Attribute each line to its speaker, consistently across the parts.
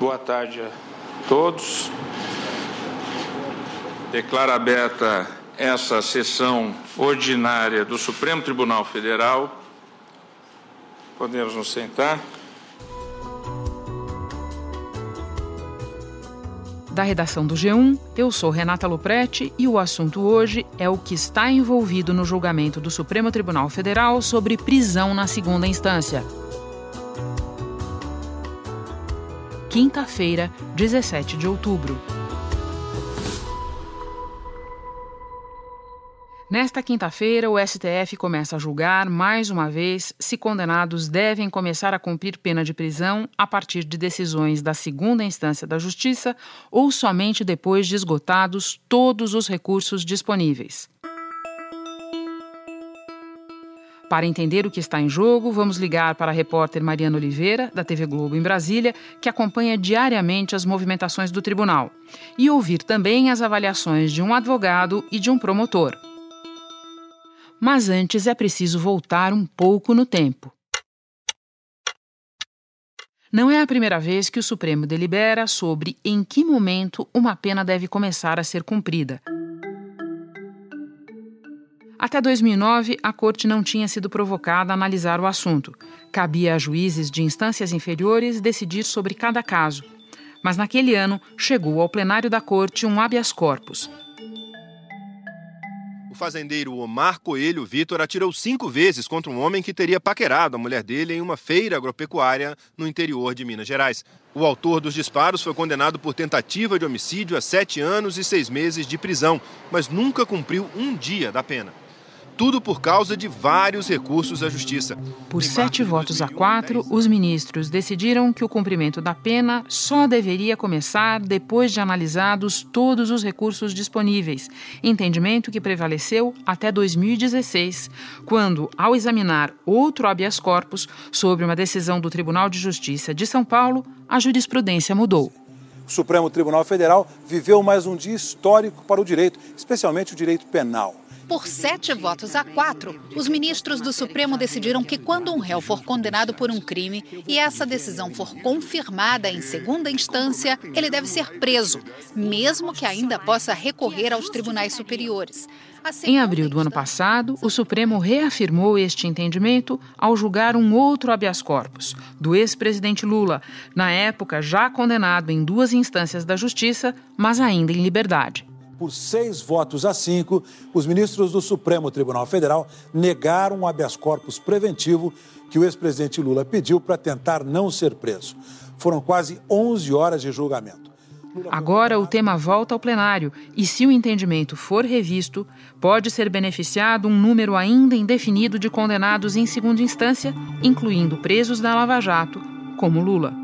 Speaker 1: Boa tarde a todos. Declaro aberta essa sessão ordinária do Supremo Tribunal Federal. Podemos nos sentar.
Speaker 2: Da redação do G1, eu sou Renata Luprete e o assunto hoje é o que está envolvido no julgamento do Supremo Tribunal Federal sobre prisão na segunda instância. Quinta-feira, 17 de outubro. Nesta quinta-feira, o STF começa a julgar, mais uma vez, se condenados devem começar a cumprir pena de prisão a partir de decisões da segunda instância da Justiça ou somente depois de esgotados todos os recursos disponíveis. Para entender o que está em jogo, vamos ligar para a repórter Mariana Oliveira, da TV Globo em Brasília, que acompanha diariamente as movimentações do tribunal, e ouvir também as avaliações de um advogado e de um promotor. Mas antes é preciso voltar um pouco no tempo. Não é a primeira vez que o Supremo delibera sobre em que momento uma pena deve começar a ser cumprida. Até 2009, a Corte não tinha sido provocada a analisar o assunto. Cabia a juízes de instâncias inferiores decidir sobre cada caso. Mas naquele ano, chegou ao plenário da Corte um habeas corpus,
Speaker 3: fazendeiro Omar Coelho Vitor atirou cinco vezes contra um homem que teria paquerado a mulher dele em uma feira agropecuária no interior de Minas Gerais. O autor dos disparos foi condenado por tentativa de homicídio a sete anos e seis meses de prisão, mas nunca cumpriu um dia da pena tudo por causa de vários recursos à Justiça.
Speaker 2: Por sete votos a quatro, os ministros decidiram que o cumprimento da pena só deveria começar depois de analisados todos os recursos disponíveis, entendimento que prevaleceu até 2016, quando, ao examinar outro habeas corpus sobre uma decisão do Tribunal de Justiça de São Paulo, a jurisprudência mudou.
Speaker 4: O Supremo Tribunal Federal viveu mais um dia histórico para o direito, especialmente o direito penal.
Speaker 5: Por sete votos a quatro, os ministros do Supremo decidiram que, quando um réu for condenado por um crime e essa decisão for confirmada em segunda instância, ele deve ser preso, mesmo que ainda possa recorrer aos tribunais superiores.
Speaker 2: Em abril do ano passado, o Supremo reafirmou este entendimento ao julgar um outro habeas corpus, do ex-presidente Lula, na época já condenado em duas instâncias da Justiça, mas ainda em liberdade
Speaker 4: por seis votos a cinco, os ministros do Supremo Tribunal Federal negaram o habeas corpus preventivo que o ex-presidente Lula pediu para tentar não ser preso. Foram quase 11 horas de julgamento.
Speaker 2: Agora o tema volta ao plenário e, se o entendimento for revisto, pode ser beneficiado um número ainda indefinido de condenados em segunda instância, incluindo presos da Lava Jato, como Lula.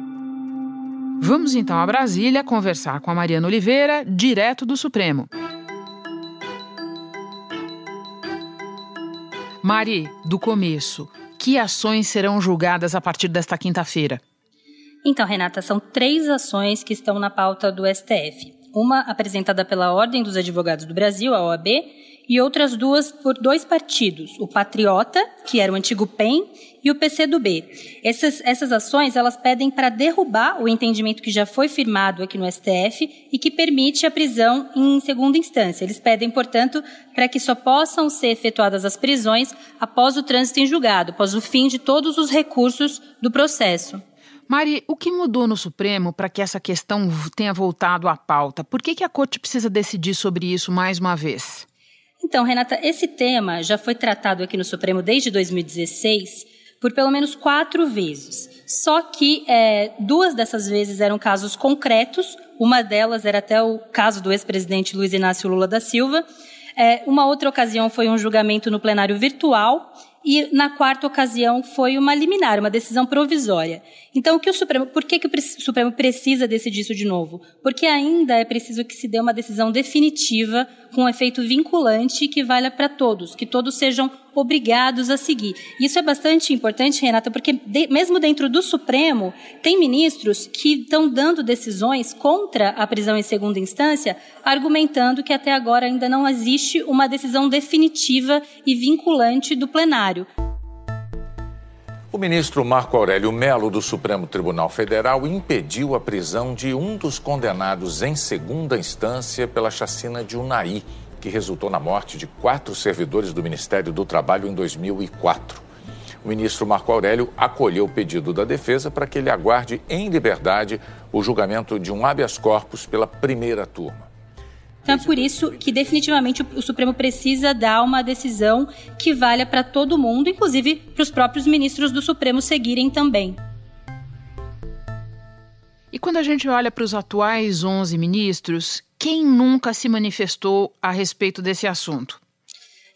Speaker 2: Vamos então a Brasília conversar com a Mariana Oliveira, direto do Supremo. Mari, do começo, que ações serão julgadas a partir desta quinta-feira?
Speaker 6: Então, Renata, são três ações que estão na pauta do STF. Uma apresentada pela Ordem dos Advogados do Brasil, a OAB, e outras duas por dois partidos, o Patriota, que era o antigo PEN, e o PCdoB. Essas, essas ações elas pedem para derrubar o entendimento que já foi firmado aqui no STF e que permite a prisão em segunda instância. Eles pedem, portanto, para que só possam ser efetuadas as prisões após o trânsito em julgado, após o fim de todos os recursos do processo.
Speaker 2: Mari, o que mudou no Supremo para que essa questão tenha voltado à pauta? Por que, que a Corte precisa decidir sobre isso mais uma vez?
Speaker 6: Então, Renata, esse tema já foi tratado aqui no Supremo desde 2016 por pelo menos quatro vezes. Só que é, duas dessas vezes eram casos concretos, uma delas era até o caso do ex-presidente Luiz Inácio Lula da Silva. É, uma outra ocasião foi um julgamento no plenário virtual e na quarta ocasião foi uma liminar, uma decisão provisória. Então, o que o Supremo, por que, que o Supremo precisa decidir isso de novo? Porque ainda é preciso que se dê uma decisão definitiva com um efeito vinculante que valha para todos, que todos sejam obrigados a seguir. Isso é bastante importante, Renata, porque de, mesmo dentro do Supremo, tem ministros que estão dando decisões contra a prisão em segunda instância, argumentando que até agora ainda não existe uma decisão definitiva e vinculante do plenário.
Speaker 7: O ministro Marco Aurélio Melo, do Supremo Tribunal Federal, impediu a prisão de um dos condenados em segunda instância pela chacina de Unai, que resultou na morte de quatro servidores do Ministério do Trabalho em 2004. O ministro Marco Aurélio acolheu o pedido da defesa para que ele aguarde em liberdade o julgamento de um habeas corpus pela primeira turma.
Speaker 6: Então é por isso que definitivamente o Supremo precisa dar uma decisão que valha para todo mundo, inclusive para os próprios ministros do Supremo seguirem também.
Speaker 2: E quando a gente olha para os atuais 11 ministros, quem nunca se manifestou a respeito desse assunto?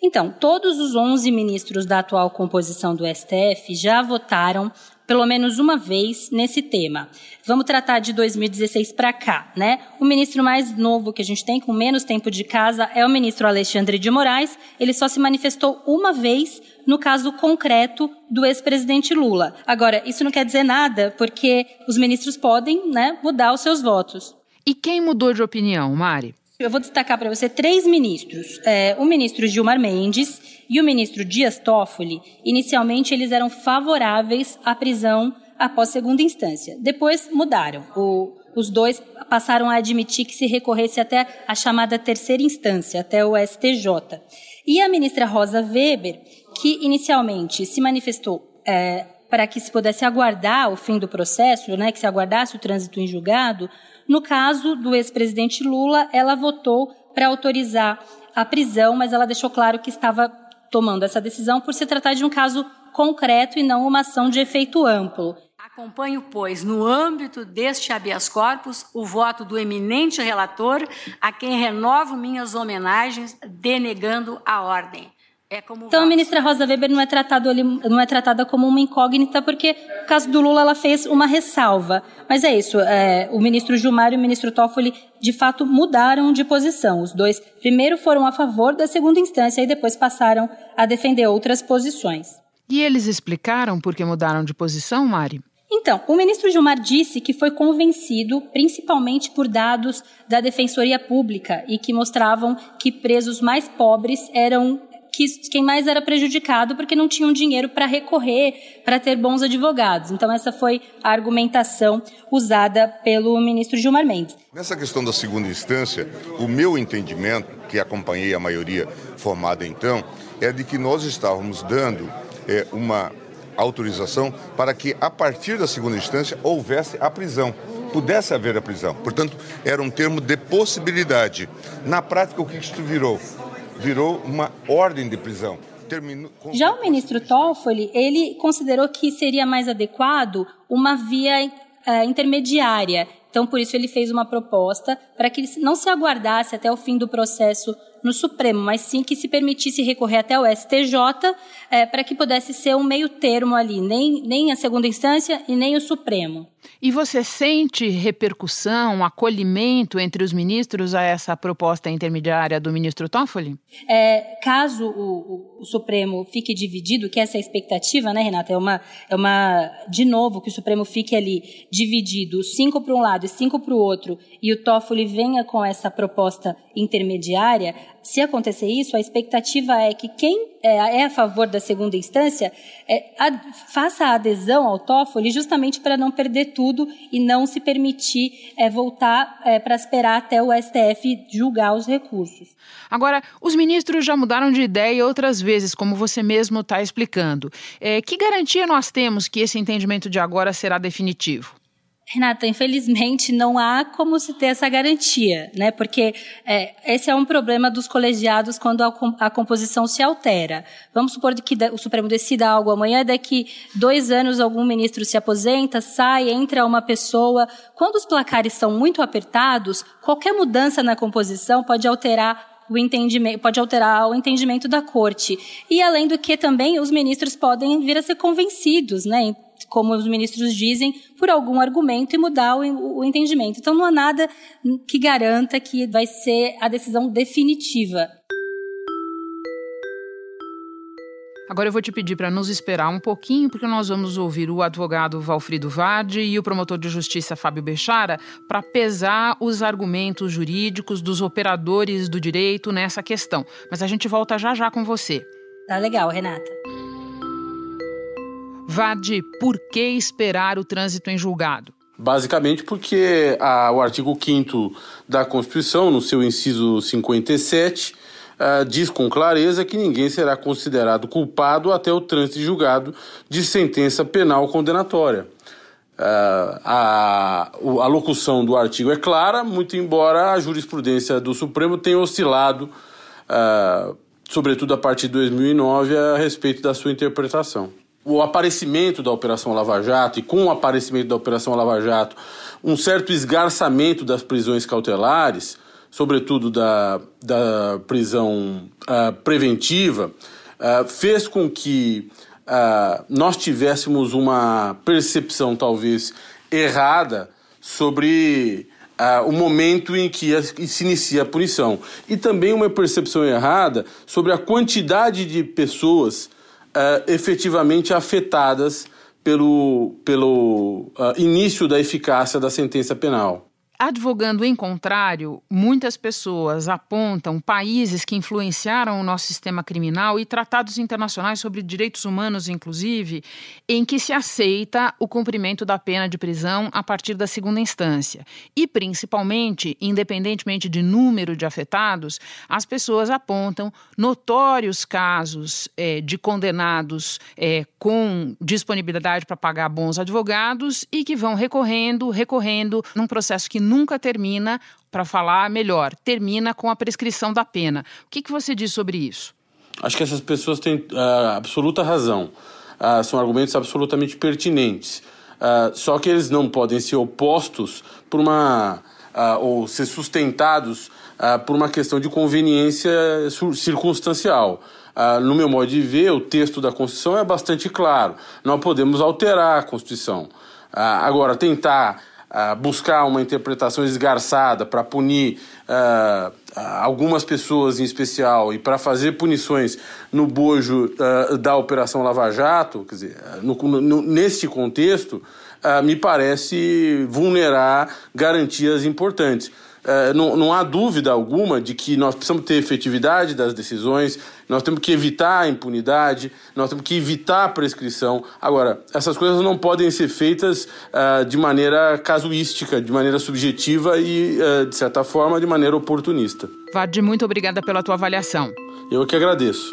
Speaker 6: Então, todos os 11 ministros da atual composição do STF já votaram pelo menos uma vez nesse tema. Vamos tratar de 2016 para cá, né? O ministro mais novo que a gente tem, com menos tempo de casa, é o ministro Alexandre de Moraes. Ele só se manifestou uma vez no caso concreto do ex-presidente Lula. Agora, isso não quer dizer nada, porque os ministros podem né, mudar os seus votos.
Speaker 2: E quem mudou de opinião, Mari?
Speaker 6: Eu vou destacar para você três ministros. É, o ministro Gilmar Mendes e o ministro Dias Toffoli. Inicialmente, eles eram favoráveis à prisão após segunda instância. Depois mudaram. O, os dois passaram a admitir que se recorresse até a chamada terceira instância, até o STJ. E a ministra Rosa Weber, que inicialmente se manifestou é, para que se pudesse aguardar o fim do processo, né, que se aguardasse o trânsito em julgado, no caso do ex-presidente Lula, ela votou para autorizar a prisão, mas ela deixou claro que estava tomando essa decisão por se tratar de um caso concreto e não uma ação de efeito amplo.
Speaker 8: Acompanho, pois, no âmbito deste habeas corpus, o voto do eminente relator, a quem renovo minhas homenagens, denegando a ordem.
Speaker 6: É então, a ministra Rosa Weber não é, tratado, não é tratada como uma incógnita, porque no caso do Lula ela fez uma ressalva. Mas é isso, é, o ministro Gilmar e o ministro Toffoli, de fato, mudaram de posição. Os dois primeiro foram a favor da segunda instância e depois passaram a defender outras posições.
Speaker 2: E eles explicaram por que mudaram de posição, Mari?
Speaker 6: Então, o ministro Gilmar disse que foi convencido principalmente por dados da Defensoria Pública e que mostravam que presos mais pobres eram que quem mais era prejudicado porque não tinham dinheiro para recorrer, para ter bons advogados. Então essa foi a argumentação usada pelo ministro Gilmar Mendes.
Speaker 9: Nessa questão da segunda instância, o meu entendimento, que acompanhei a maioria formada então, é de que nós estávamos dando é, uma autorização para que a partir da segunda instância houvesse a prisão pudesse haver a prisão. Portanto, era um termo de possibilidade. Na prática, o que isso virou? Virou uma ordem de prisão.
Speaker 6: Já o ministro Toffoli, ele considerou que seria mais adequado uma via é, intermediária. Então, por isso, ele fez uma proposta para que não se aguardasse até o fim do processo no Supremo, mas sim que se permitisse recorrer até o STJ é, para que pudesse ser um meio termo ali, nem, nem a segunda instância e nem o Supremo.
Speaker 2: E você sente repercussão, acolhimento entre os ministros a essa proposta intermediária do ministro Toffoli?
Speaker 6: É, caso o, o, o, Supremo fique dividido, que essa é a expectativa, né, Renata? É uma, é uma, de novo, que o Supremo fique ali dividido, cinco para um lado e cinco para o outro, e o Toffoli venha com essa proposta intermediária, se acontecer isso, a expectativa é que quem é, é a favor da segunda instância é, a, faça a adesão ao Toffoli justamente para não perder tudo e não se permitir é, voltar é, para esperar até o STF julgar os recursos.
Speaker 2: Agora, os ministros já mudaram de ideia outras vezes, como você mesmo está explicando. É, que garantia nós temos que esse entendimento de agora será definitivo?
Speaker 6: Renata, infelizmente não há como se ter essa garantia, né? Porque é, esse é um problema dos colegiados quando a, a, composição se altera. Vamos supor que o Supremo decida algo amanhã, daqui dois anos algum ministro se aposenta, sai, entra uma pessoa. Quando os placares são muito apertados, qualquer mudança na composição pode alterar o entendimento, pode alterar o entendimento da corte. E além do que também os ministros podem vir a ser convencidos, né? Como os ministros dizem, por algum argumento e mudar o, o entendimento. Então não há nada que garanta que vai ser a decisão definitiva.
Speaker 2: Agora eu vou te pedir para nos esperar um pouquinho, porque nós vamos ouvir o advogado Valfrido Vardi e o promotor de justiça Fábio Bechara para pesar os argumentos jurídicos dos operadores do direito nessa questão. Mas a gente volta já já com você.
Speaker 6: Tá legal, Renata.
Speaker 2: Vade, por que esperar o trânsito em julgado?
Speaker 10: Basicamente porque a, o artigo 5 da Constituição, no seu inciso 57, uh, diz com clareza que ninguém será considerado culpado até o trânsito julgado de sentença penal condenatória. Uh, a, a locução do artigo é clara, muito embora a jurisprudência do Supremo tenha oscilado, uh, sobretudo a partir de 2009, a respeito da sua interpretação o aparecimento da Operação Lava Jato e com o aparecimento da Operação Lava Jato, um certo esgarçamento das prisões cautelares, sobretudo da, da prisão uh, preventiva, uh, fez com que uh, nós tivéssemos uma percepção talvez errada sobre o momento em que se inicia a punição. E também uma percepção errada sobre a quantidade de pessoas uh, efetivamente afetadas pelo, pelo uh, início da eficácia da sentença penal.
Speaker 2: Advogando em contrário, muitas pessoas apontam países que influenciaram o nosso sistema criminal e tratados internacionais sobre direitos humanos, inclusive, em que se aceita o cumprimento da pena de prisão a partir da segunda instância. E, principalmente, independentemente de número de afetados, as pessoas apontam notórios casos é, de condenados é, com disponibilidade para pagar bons advogados e que vão recorrendo, recorrendo num processo que nunca termina, para falar melhor, termina com a prescrição da pena. O que, que você diz sobre isso?
Speaker 10: Acho que essas pessoas têm uh, absoluta razão. Uh, são argumentos absolutamente pertinentes. Uh, só que eles não podem ser opostos por uma. ou ser sustentados por uma questão de conveniência circunstancial. no meu modo de ver, o texto da Constituição é bastante claro. Não podemos alterar a Constituição. agora, tentar buscar uma interpretação esgarçada para punir uh, algumas pessoas em especial e para fazer punições no bojo uh, da Operação Lava Jato, quer dizer, no, no, neste contexto, me parece vulnerar garantias importantes. É, não, não há dúvida alguma de que nós precisamos ter efetividade das decisões, nós temos que evitar a impunidade, nós temos que evitar a prescrição. Agora, essas coisas não podem ser feitas uh, de maneira casuística, de maneira subjetiva e, uh, de certa forma, de maneira oportunista.
Speaker 2: Vade, muito obrigada pela tua avaliação.
Speaker 10: Eu que agradeço.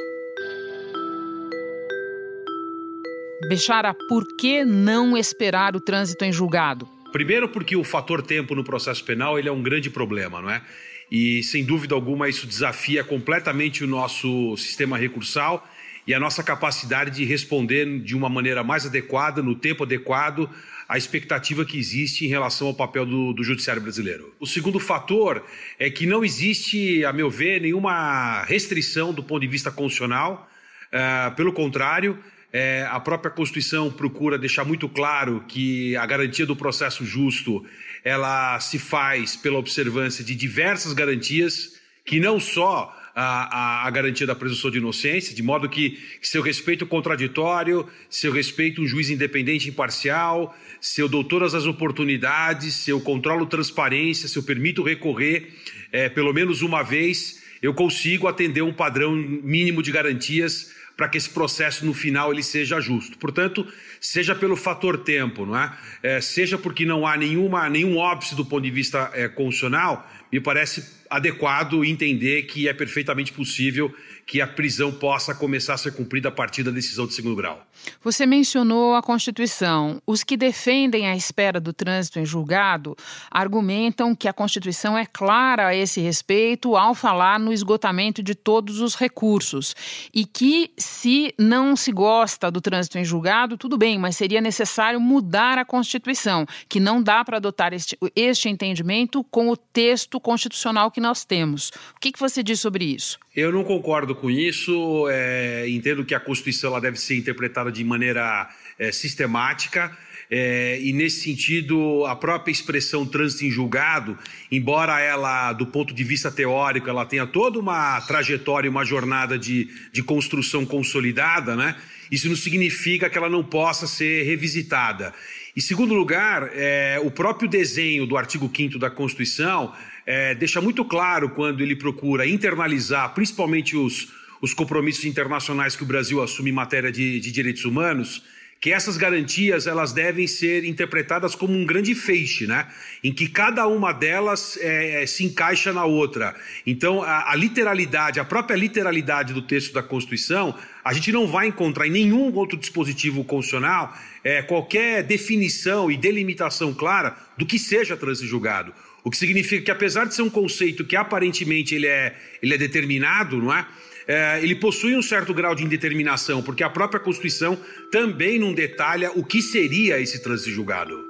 Speaker 2: Bechara, por que não esperar o trânsito em julgado?
Speaker 11: Primeiro porque o fator tempo no processo penal ele é um grande problema, não é? E sem dúvida alguma isso desafia completamente o nosso sistema recursal e a nossa capacidade de responder de uma maneira mais adequada, no tempo adequado, à expectativa que existe em relação ao papel do, do, judiciário brasileiro. O segundo fator é que não existe, a meu ver, nenhuma restrição do ponto de vista constitucional. Uh, pelo contrário, é, a própria Constituição procura deixar muito claro que a garantia do processo justo ela se faz pela observância de diversas garantias, que não só a, a, a, garantia da presunção de inocência, de modo que, que se eu respeito contraditório, se eu respeito um juiz independente e imparcial, se eu dou todas as oportunidades, se eu controlo transparência, se eu permito recorrer é, pelo menos uma vez, eu consigo atender um padrão mínimo de garantias para que esse processo no final ele seja justo. Portanto, seja pelo fator tempo, não é? é seja porque não há nenhuma, nenhum óbice do ponto de vista é, constitucional, me parece adequado entender que é perfeitamente possível que a prisão possa começar a ser cumprida a partir da decisão de segundo grau.
Speaker 2: Você mencionou a Constituição. Os que defendem a espera do trânsito em julgado argumentam que a Constituição é clara a esse respeito ao falar no esgotamento de todos os recursos e que, se não se gosta do trânsito em julgado, tudo bem, mas seria necessário mudar a Constituição, que não dá para adotar este, este entendimento com o texto constitucional que nós temos. O que, que você diz sobre isso?
Speaker 11: Eu não concordo com isso. É, entendo que a Constituição ela deve ser interpretada de maneira é, sistemática. É, e nesse sentido, a própria expressão trânsito em julgado, embora ela, do ponto de vista teórico, ela tenha toda uma trajetória, uma jornada de, de construção consolidada, né? Isso não significa que ela não possa ser revisitada. Em segundo lugar, é, o próprio desenho do artigo 5 da Constituição é, deixa muito claro quando ele procura internalizar, principalmente os, os compromissos internacionais que o Brasil assume em matéria de, de direitos humanos, que essas garantias elas devem ser interpretadas como um grande feixe, né? em que cada uma delas é, se encaixa na outra. Então, a, a, literalidade, a própria literalidade do texto da Constituição, a gente não vai encontrar em nenhum outro dispositivo constitucional é, qualquer definição e delimitação clara do que seja trânsito julgado. O que significa que, apesar de ser um conceito que aparentemente ele é, ele é determinado, não é? é, ele possui um certo grau de indeterminação, porque a própria Constituição também não detalha o que seria esse trânsito julgado.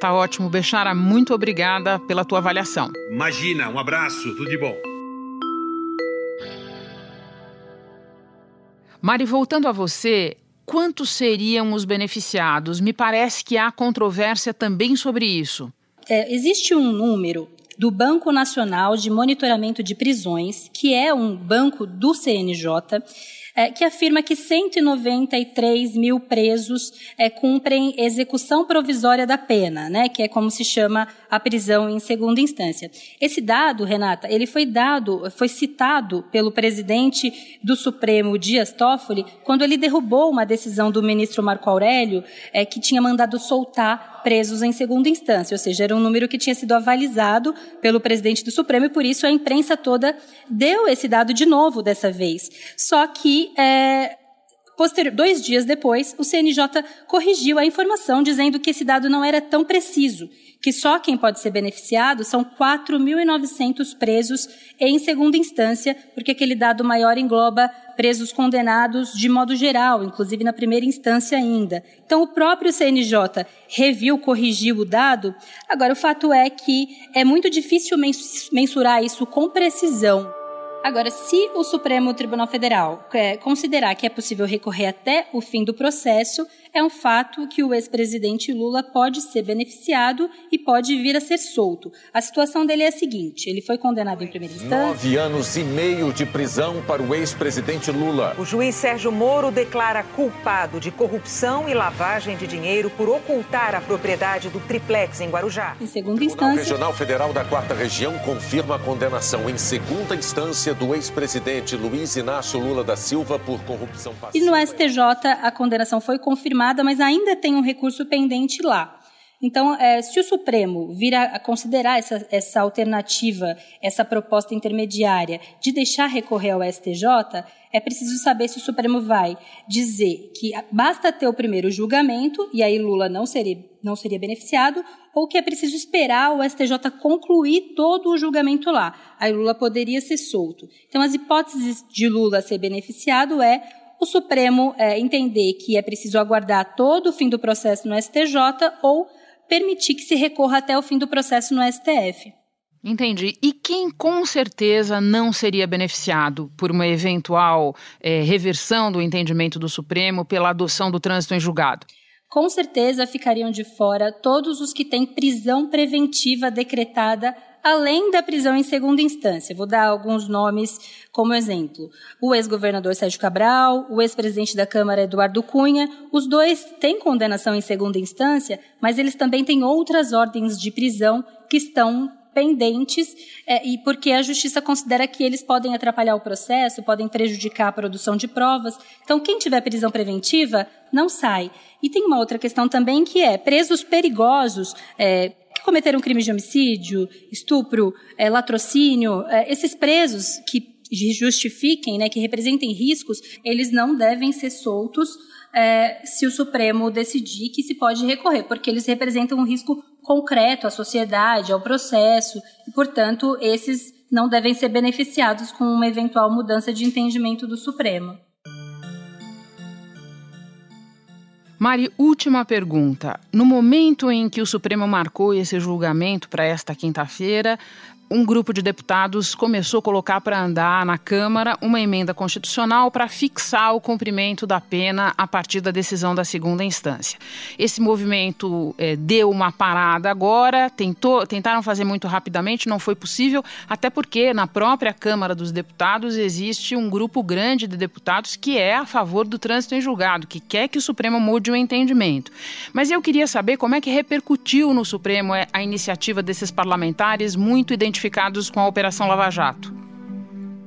Speaker 2: Tá ótimo, Bechara. Muito obrigada pela tua avaliação.
Speaker 11: Imagina, um abraço, tudo de bom.
Speaker 2: Mari, voltando a você, quantos seriam os beneficiados? Me parece que há controvérsia também sobre isso.
Speaker 6: É, existe um número do Banco Nacional de Monitoramento de Prisões, que é um banco do CNJ, é, que afirma que 193 mil presos é, cumprem execução provisória da pena, né, que é como se chama a prisão em segunda instância. Esse dado, Renata, ele foi dado, foi citado pelo presidente do Supremo, Dias Toffoli, quando ele derrubou uma decisão do ministro Marco Aurélio, é, que tinha mandado soltar presos em segunda instância, ou seja, era um número que tinha sido avalizado pelo presidente do Supremo e por isso a imprensa toda deu esse dado de novo dessa vez. Só que é, Posterior, dois dias depois, o CNJ corrigiu a informação dizendo que esse dado não era tão preciso, que só quem pode ser beneficiado são 4.900 presos em segunda instância, porque aquele dado maior engloba presos condenados de modo geral, inclusive na primeira instância ainda. Então, o próprio CNJ reviu, corrigiu o dado. Agora, o fato é que é muito difícil mensurar isso com precisão. Agora, se o Supremo Tribunal Federal considerar que é possível recorrer até o fim do processo, é um fato que o ex-presidente Lula pode ser beneficiado e pode vir a ser solto. A situação dele é a seguinte: ele foi condenado em primeira instância.
Speaker 7: Nove anos e meio de prisão para o ex-presidente Lula.
Speaker 12: O juiz Sérgio Moro declara culpado de corrupção e lavagem de dinheiro por ocultar a propriedade do triplex em Guarujá.
Speaker 6: Em segunda instância. O
Speaker 7: Regional Federal da Quarta Região confirma a condenação em segunda instância do ex-presidente Luiz Inácio Lula da Silva por corrupção passiva.
Speaker 6: E no STJ a condenação foi confirmada mas ainda tem um recurso pendente lá. Então, é, se o Supremo vir a, considerar essa, essa alternativa, essa proposta intermediária de deixar recorrer ao STJ, é preciso saber se o Supremo vai dizer que basta ter o primeiro julgamento, e aí Lula não seria, não seria beneficiado, ou que é preciso esperar o STJ concluir todo o julgamento lá. Aí Lula poderia ser solto. Então, as hipóteses de Lula ser beneficiado é o Supremo é, entender que é preciso aguardar todo o fim do processo no STJ ou permitir que se recorra até o fim do processo no STF.
Speaker 2: Entendi. E quem com certeza não seria beneficiado por uma eventual é, reversão do entendimento do Supremo pela adoção do trânsito em julgado?
Speaker 6: Com certeza ficariam de fora todos os que têm prisão preventiva decretada além da prisão em segunda instância. Vou dar alguns nomes como exemplo. O ex-governador Sérgio Cabral, o ex-presidente da Câmara Eduardo Cunha, os dois têm condenação em segunda instância, mas eles também têm outras ordens de prisão que estão pendentes é, e porque a justiça considera que eles podem atrapalhar o processo, podem prejudicar a produção de provas. Então, quem tiver prisão preventiva não sai. E tem uma outra questão também que é presos perigosos. É, cometeram crime de homicídio, estupro, é, latrocínio, é, esses presos que justifiquem, né, que representem riscos, eles não devem ser soltos é, se o Supremo decidir que se pode recorrer, porque eles representam um risco concreto à sociedade, ao processo, e, portanto, esses não devem ser beneficiados com uma eventual mudança de entendimento do Supremo.
Speaker 2: Mari, última pergunta. No momento em que o Supremo marcou esse julgamento para esta quinta-feira, um grupo de deputados começou a colocar para andar na Câmara uma emenda constitucional para fixar o cumprimento da pena a partir da decisão da segunda instância. Esse movimento é, deu uma parada agora, tentou, tentaram fazer muito rapidamente, não foi possível, até porque na própria Câmara dos Deputados existe um grupo grande de deputados que é a favor do trânsito em julgado, que quer que o Supremo mude o entendimento. Mas eu queria saber como é que repercutiu no Supremo é, a iniciativa desses parlamentares muito identificados identificados com a Operação Lava Jato?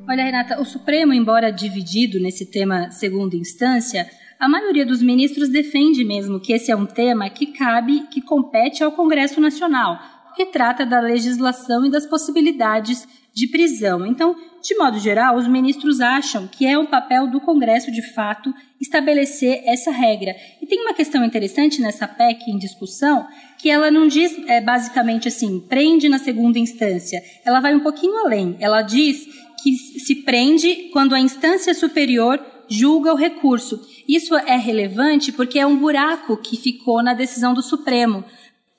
Speaker 6: Olha, Renata, o Supremo, embora dividido nesse tema segunda instância, a maioria dos ministros defende mesmo que esse é um tema que cabe, que compete ao Congresso Nacional, porque trata da legislação e das possibilidades de prisão. Então, de modo geral, os ministros acham que é um papel do Congresso, de fato, estabelecer essa regra. E tem uma questão interessante nessa PEC em discussão, que ela não diz é, basicamente assim, prende na segunda instância. Ela vai um pouquinho além. Ela diz que se prende quando a instância superior julga o recurso. Isso é relevante porque é um buraco que ficou na decisão do Supremo.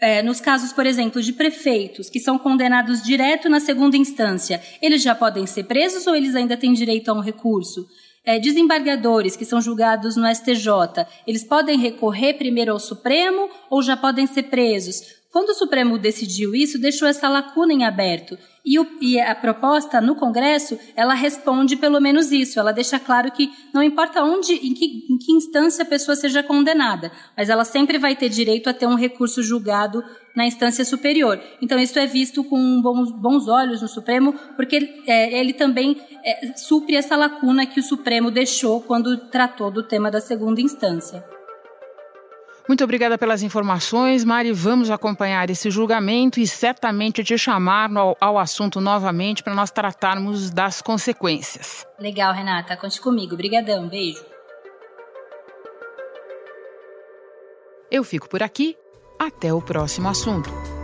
Speaker 6: É, nos casos, por exemplo, de prefeitos que são condenados direto na segunda instância, eles já podem ser presos ou eles ainda têm direito a um recurso? É, desembargadores que são julgados no STJ, eles podem recorrer primeiro ao Supremo ou já podem ser presos? Quando o Supremo decidiu isso, deixou essa lacuna em aberto. E, o, e, a proposta no Congresso, ela responde pelo menos isso. Ela deixa claro que não importa onde, em que, em que instância a pessoa seja condenada, mas ela sempre vai ter direito a ter um recurso julgado na instância superior. Então, isso é visto com bons, bons olhos no Supremo, porque ele, é, ele também é, supre essa lacuna que o Supremo deixou quando tratou do tema da segunda instância.
Speaker 2: Muito obrigada pelas informações, Mari. Vamos acompanhar esse julgamento e certamente te chamar ao, ao assunto novamente para nós tratarmos das consequências.
Speaker 6: Legal, Renata. Conte comigo. Obrigadão. Beijo.
Speaker 2: Eu fico por aqui. Até o próximo assunto.